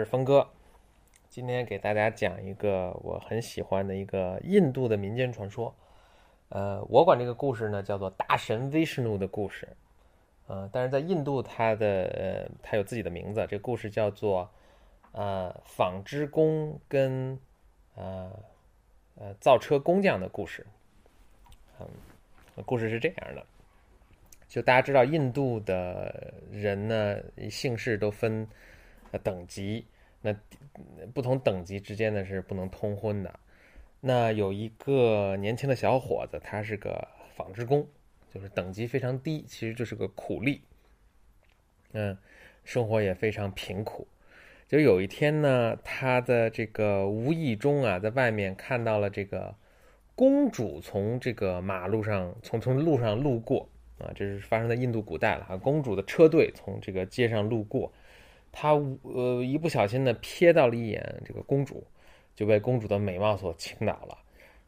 是峰哥，今天给大家讲一个我很喜欢的一个印度的民间传说。呃，我管这个故事呢叫做大神威士努的故事。呃，但是在印度，它的呃，它有自己的名字。这个故事叫做呃纺织工跟呃呃造车工匠的故事。嗯，故事是这样的，就大家知道，印度的人呢，姓氏都分。等级，那不同等级之间呢是不能通婚的。那有一个年轻的小伙子，他是个纺织工，就是等级非常低，其实就是个苦力。嗯，生活也非常贫苦。就有一天呢，他的这个无意中啊，在外面看到了这个公主从这个马路上从从路上路过啊，这是发生在印度古代了啊，公主的车队从这个街上路过。他呃一不小心呢瞥到了一眼这个公主，就被公主的美貌所倾倒了，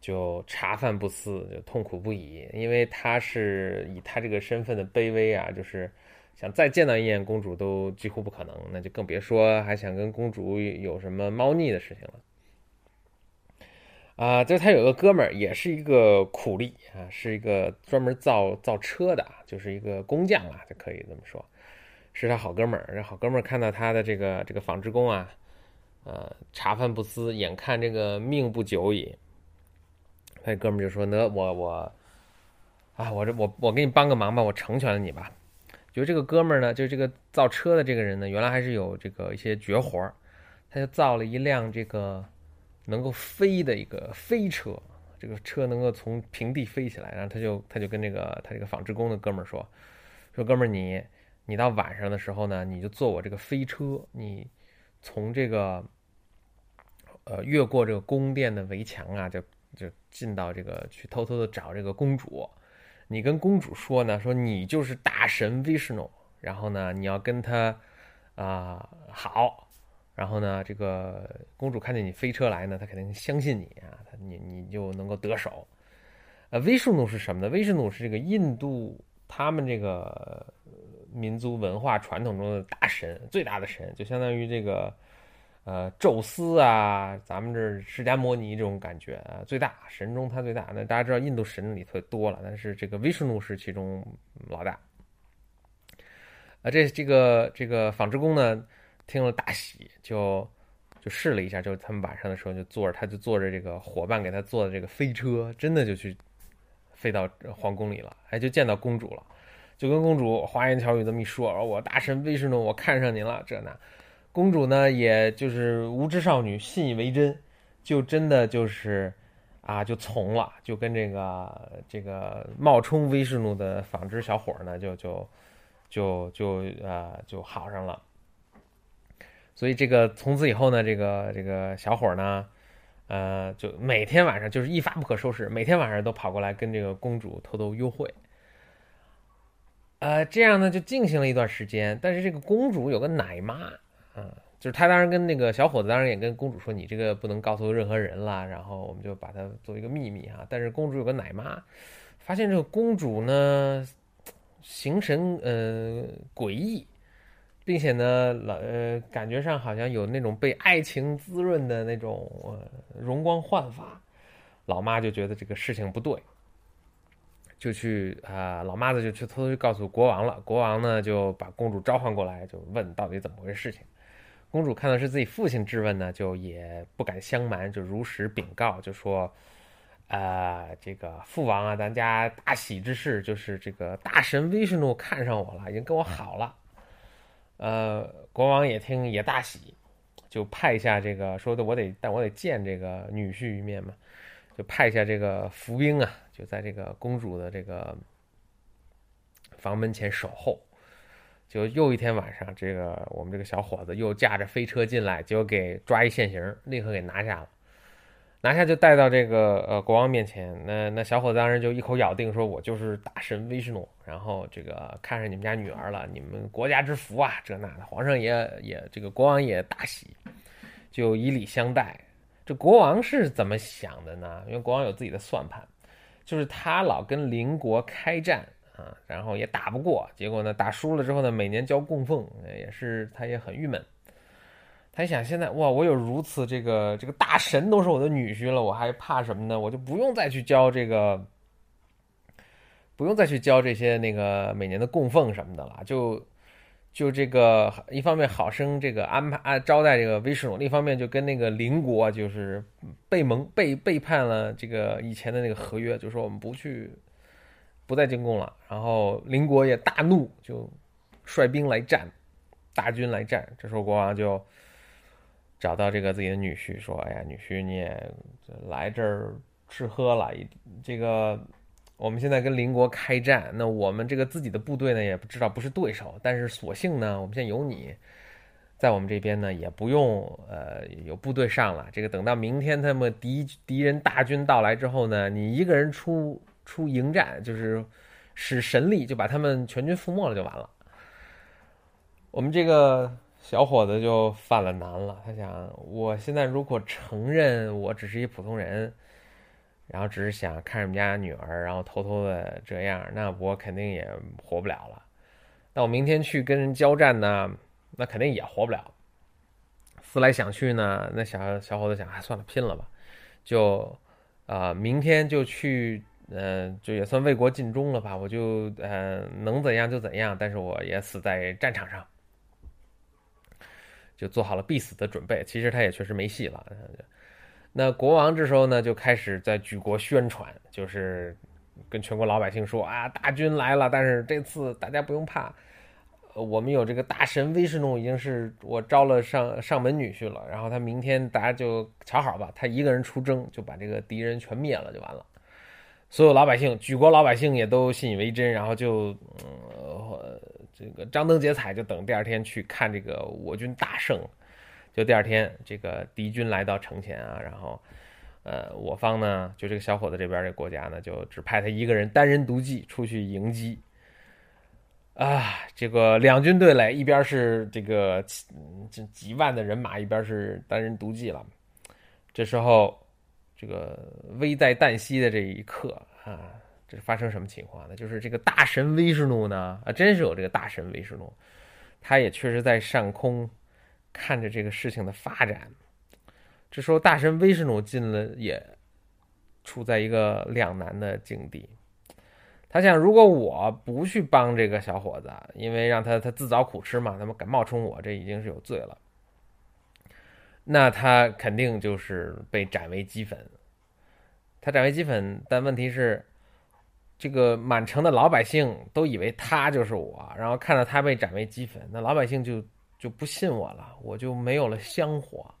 就茶饭不思，就痛苦不已。因为他是以他这个身份的卑微啊，就是想再见到一眼公主都几乎不可能，那就更别说还想跟公主有什么猫腻的事情了。啊，就他有个哥们儿，也是一个苦力啊，是一个专门造造车的，就是一个工匠啊，就可以这么说。是他好哥们儿，这好哥们儿看到他的这个这个纺织工啊，呃，茶饭不思，眼看这个命不久矣。那哥们儿就说：“那我我，啊，我这我我给你帮个忙吧，我成全了你吧。”就这个哥们儿呢，就这个造车的这个人呢，原来还是有这个一些绝活儿，他就造了一辆这个能够飞的一个飞车，这个车能够从平地飞起来。然后他就他就跟这个他这个纺织工的哥们儿说：“说哥们儿你。”你到晚上的时候呢，你就坐我这个飞车，你从这个呃越过这个宫殿的围墙啊，就就进到这个去偷偷的找这个公主。你跟公主说呢，说你就是大神 Vishnu，然后呢你要跟他啊好，然后呢这个公主看见你飞车来呢，她肯定相信你啊，她你你就能够得手。呃，Vishnu 是什么呢？Vishnu 是这个印度他们这个。民族文化传统中的大神，最大的神，就相当于这个，呃，宙斯啊，咱们这释迦摩尼这种感觉啊，最大神中他最大。那大家知道印度神里头多了，但是这个维什努是其中老大。啊，这这个这个纺织工呢，听了大喜，就就试了一下，就他们晚上的时候就坐着，他就坐着这个伙伴给他做的这个飞车，真的就去飞到皇宫里了，哎，就见到公主了。就跟公主花言巧语这么一说，我大神威士诺，我看上您了，这那，公主呢，也就是无知少女，信以为真，就真的就是啊，就从了，就跟这个这个冒充威士诺的纺织小伙呢，就就就就呃就好上了。所以这个从此以后呢，这个这个小伙呢，呃，就每天晚上就是一发不可收拾，每天晚上都跑过来跟这个公主偷偷幽会。呃，这样呢就进行了一段时间，但是这个公主有个奶妈，啊，就是他当然跟那个小伙子当然也跟公主说，你这个不能告诉任何人了，然后我们就把它做一个秘密哈。但是公主有个奶妈，发现这个公主呢，形神呃诡异，并且呢老呃感觉上好像有那种被爱情滋润的那种呃容光焕发，老妈就觉得这个事情不对。就去啊，老妈子就去偷偷去告诉国王了。国王呢就把公主召唤过来，就问到底怎么回事情。公主看到是自己父亲质问呢，就也不敢相瞒，就如实禀告，就说：“呃，这个父王啊，咱家大喜之事就是这个大神威士怒看上我了，已经跟我好了。”呃，国王也听也大喜，就派下这个说的我得，但我得见这个女婿一面嘛。就派下这个伏兵啊，就在这个公主的这个房门前守候。就又一天晚上，这个我们这个小伙子又驾着飞车进来，就给抓一现行，立刻给拿下了。拿下就带到这个呃国王面前。那那小伙子当时就一口咬定说：“我就是大神威士诺。”然后这个看上你们家女儿了，你们国家之福啊，这那的。皇上也也这个国王也大喜，就以礼相待。这国王是怎么想的呢？因为国王有自己的算盘，就是他老跟邻国开战啊，然后也打不过，结果呢打输了之后呢，每年交供奉，也是他也很郁闷。他一想现在哇，我有如此这个这个大神都是我的女婿了，我还怕什么呢？我就不用再去交这个，不用再去交这些那个每年的供奉什么的了，就。就这个，一方面好生这个安排啊招待这个威士努，另一方面就跟那个邻国就是背盟背背叛了这个以前的那个合约，就说我们不去，不再进贡了。然后邻国也大怒，就率兵来战，大军来战。这时候国王就找到这个自己的女婿，说：“哎呀，女婿你也来这儿吃喝了，这个。”我们现在跟邻国开战，那我们这个自己的部队呢，也不知道不是对手，但是所幸呢，我们现在有你，在我们这边呢，也不用呃有部队上了。这个等到明天他们敌敌人大军到来之后呢，你一个人出出迎战，就是使神力就把他们全军覆没了就完了。我们这个小伙子就犯了难了，他想，我现在如果承认我只是一普通人。然后只是想看着我们家女儿，然后偷偷的这样，那我肯定也活不了了。那我明天去跟人交战呢，那肯定也活不了。思来想去呢，那小小伙子想，哎，算了，拼了吧，就啊，明天就去，嗯，就也算为国尽忠了吧。我就呃，能怎样就怎样，但是我也死在战场上，就做好了必死的准备。其实他也确实没戏了。那国王这时候呢，就开始在举国宣传，就是跟全国老百姓说啊，大军来了，但是这次大家不用怕，我们有这个大神威士努，已经是我招了上上门女婿了。然后他明天大家就瞧好吧，他一个人出征就把这个敌人全灭了就完了。所有老百姓，举国老百姓也都信以为真，然后就呃这个张灯结彩，就等第二天去看这个我军大胜。就第二天，这个敌军来到城前啊，然后，呃，我方呢，就这个小伙子这边这国家呢，就只派他一个人单人独骑出去迎击。啊，这个两军对垒，一边是这个这几万的人马，一边是单人独骑了。这时候，这个危在旦夕的这一刻啊，这发生什么情况呢？就是这个大神威士努呢，啊，真是有这个大神威士努，他也确实在上空。看着这个事情的发展，这时候大神威士努进了，也处在一个两难的境地。他想，如果我不去帮这个小伙子，因为让他他自找苦吃嘛，他们敢冒充我，这已经是有罪了。那他肯定就是被斩为齑粉。他斩为齑粉，但问题是，这个满城的老百姓都以为他就是我，然后看到他被斩为齑粉，那老百姓就。就不信我了，我就没有了香火。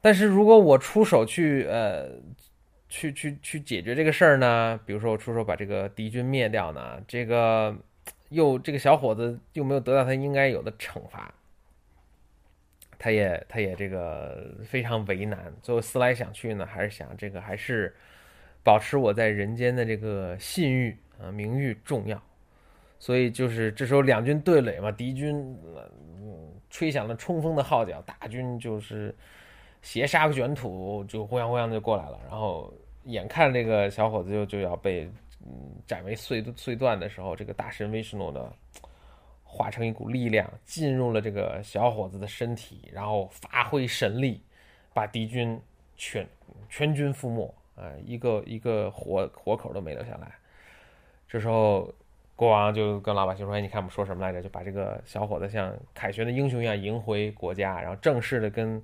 但是如果我出手去，呃，去去去解决这个事儿呢？比如说我出手把这个敌军灭掉呢？这个又这个小伙子又没有得到他应该有的惩罚，他也他也这个非常为难。最后思来想去呢，还是想这个还是保持我在人间的这个信誉啊名誉重要。所以就是这时候两军对垒嘛，敌军嗯吹响了冲锋的号角，大军就是斜沙卷土，就呼泱呼泱的就过来了。然后眼看这个小伙子就就要被嗯斩为碎碎段的时候，这个大神威士诺呢化成一股力量进入了这个小伙子的身体，然后发挥神力，把敌军全全军覆没，啊，一个一个活活口都没留下来。这时候。国王就跟老百姓说：“哎，你看我们说什么来着？就把这个小伙子像凯旋的英雄一样迎回国家，然后正式的跟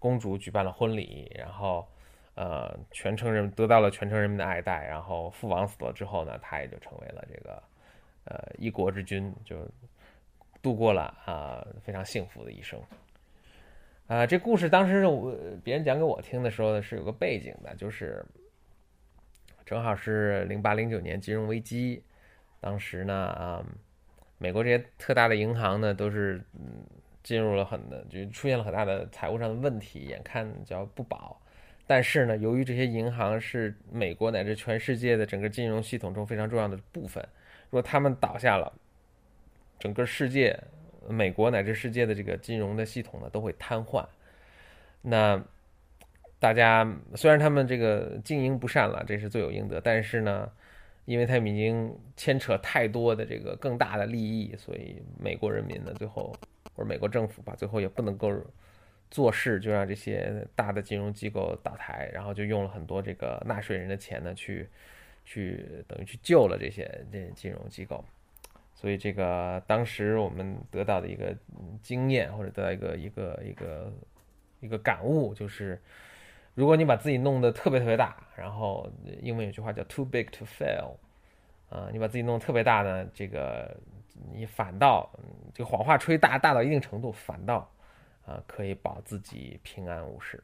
公主举办了婚礼，然后呃，全城人得到了全城人民的爱戴。然后父王死了之后呢，他也就成为了这个呃一国之君，就度过了啊非常幸福的一生。啊，这故事当时我别人讲给我听的时候呢，是有个背景的，就是正好是零八零九年金融危机。”当时呢，啊，美国这些特大的银行呢，都是嗯进入了很的，就出现了很大的财务上的问题，眼看就要不保。但是呢，由于这些银行是美国乃至全世界的整个金融系统中非常重要的部分，如果他们倒下了，整个世界、美国乃至世界的这个金融的系统呢都会瘫痪。那大家虽然他们这个经营不善了，这是罪有应得，但是呢。因为他们已经牵扯太多的这个更大的利益，所以美国人民呢，最后或者美国政府吧，最后也不能够做事，就让这些大的金融机构倒台，然后就用了很多这个纳税人的钱呢，去去等于去救了这些这些金融机构。所以这个当时我们得到的一个经验，或者得到一个一个一个一个感悟，就是如果你把自己弄得特别特别大，然后英文有句话叫 “too big to fail”，啊，你把自己弄得特别大呢，这个你反倒这个谎话吹大大到一定程度，反倒啊可以保自己平安无事。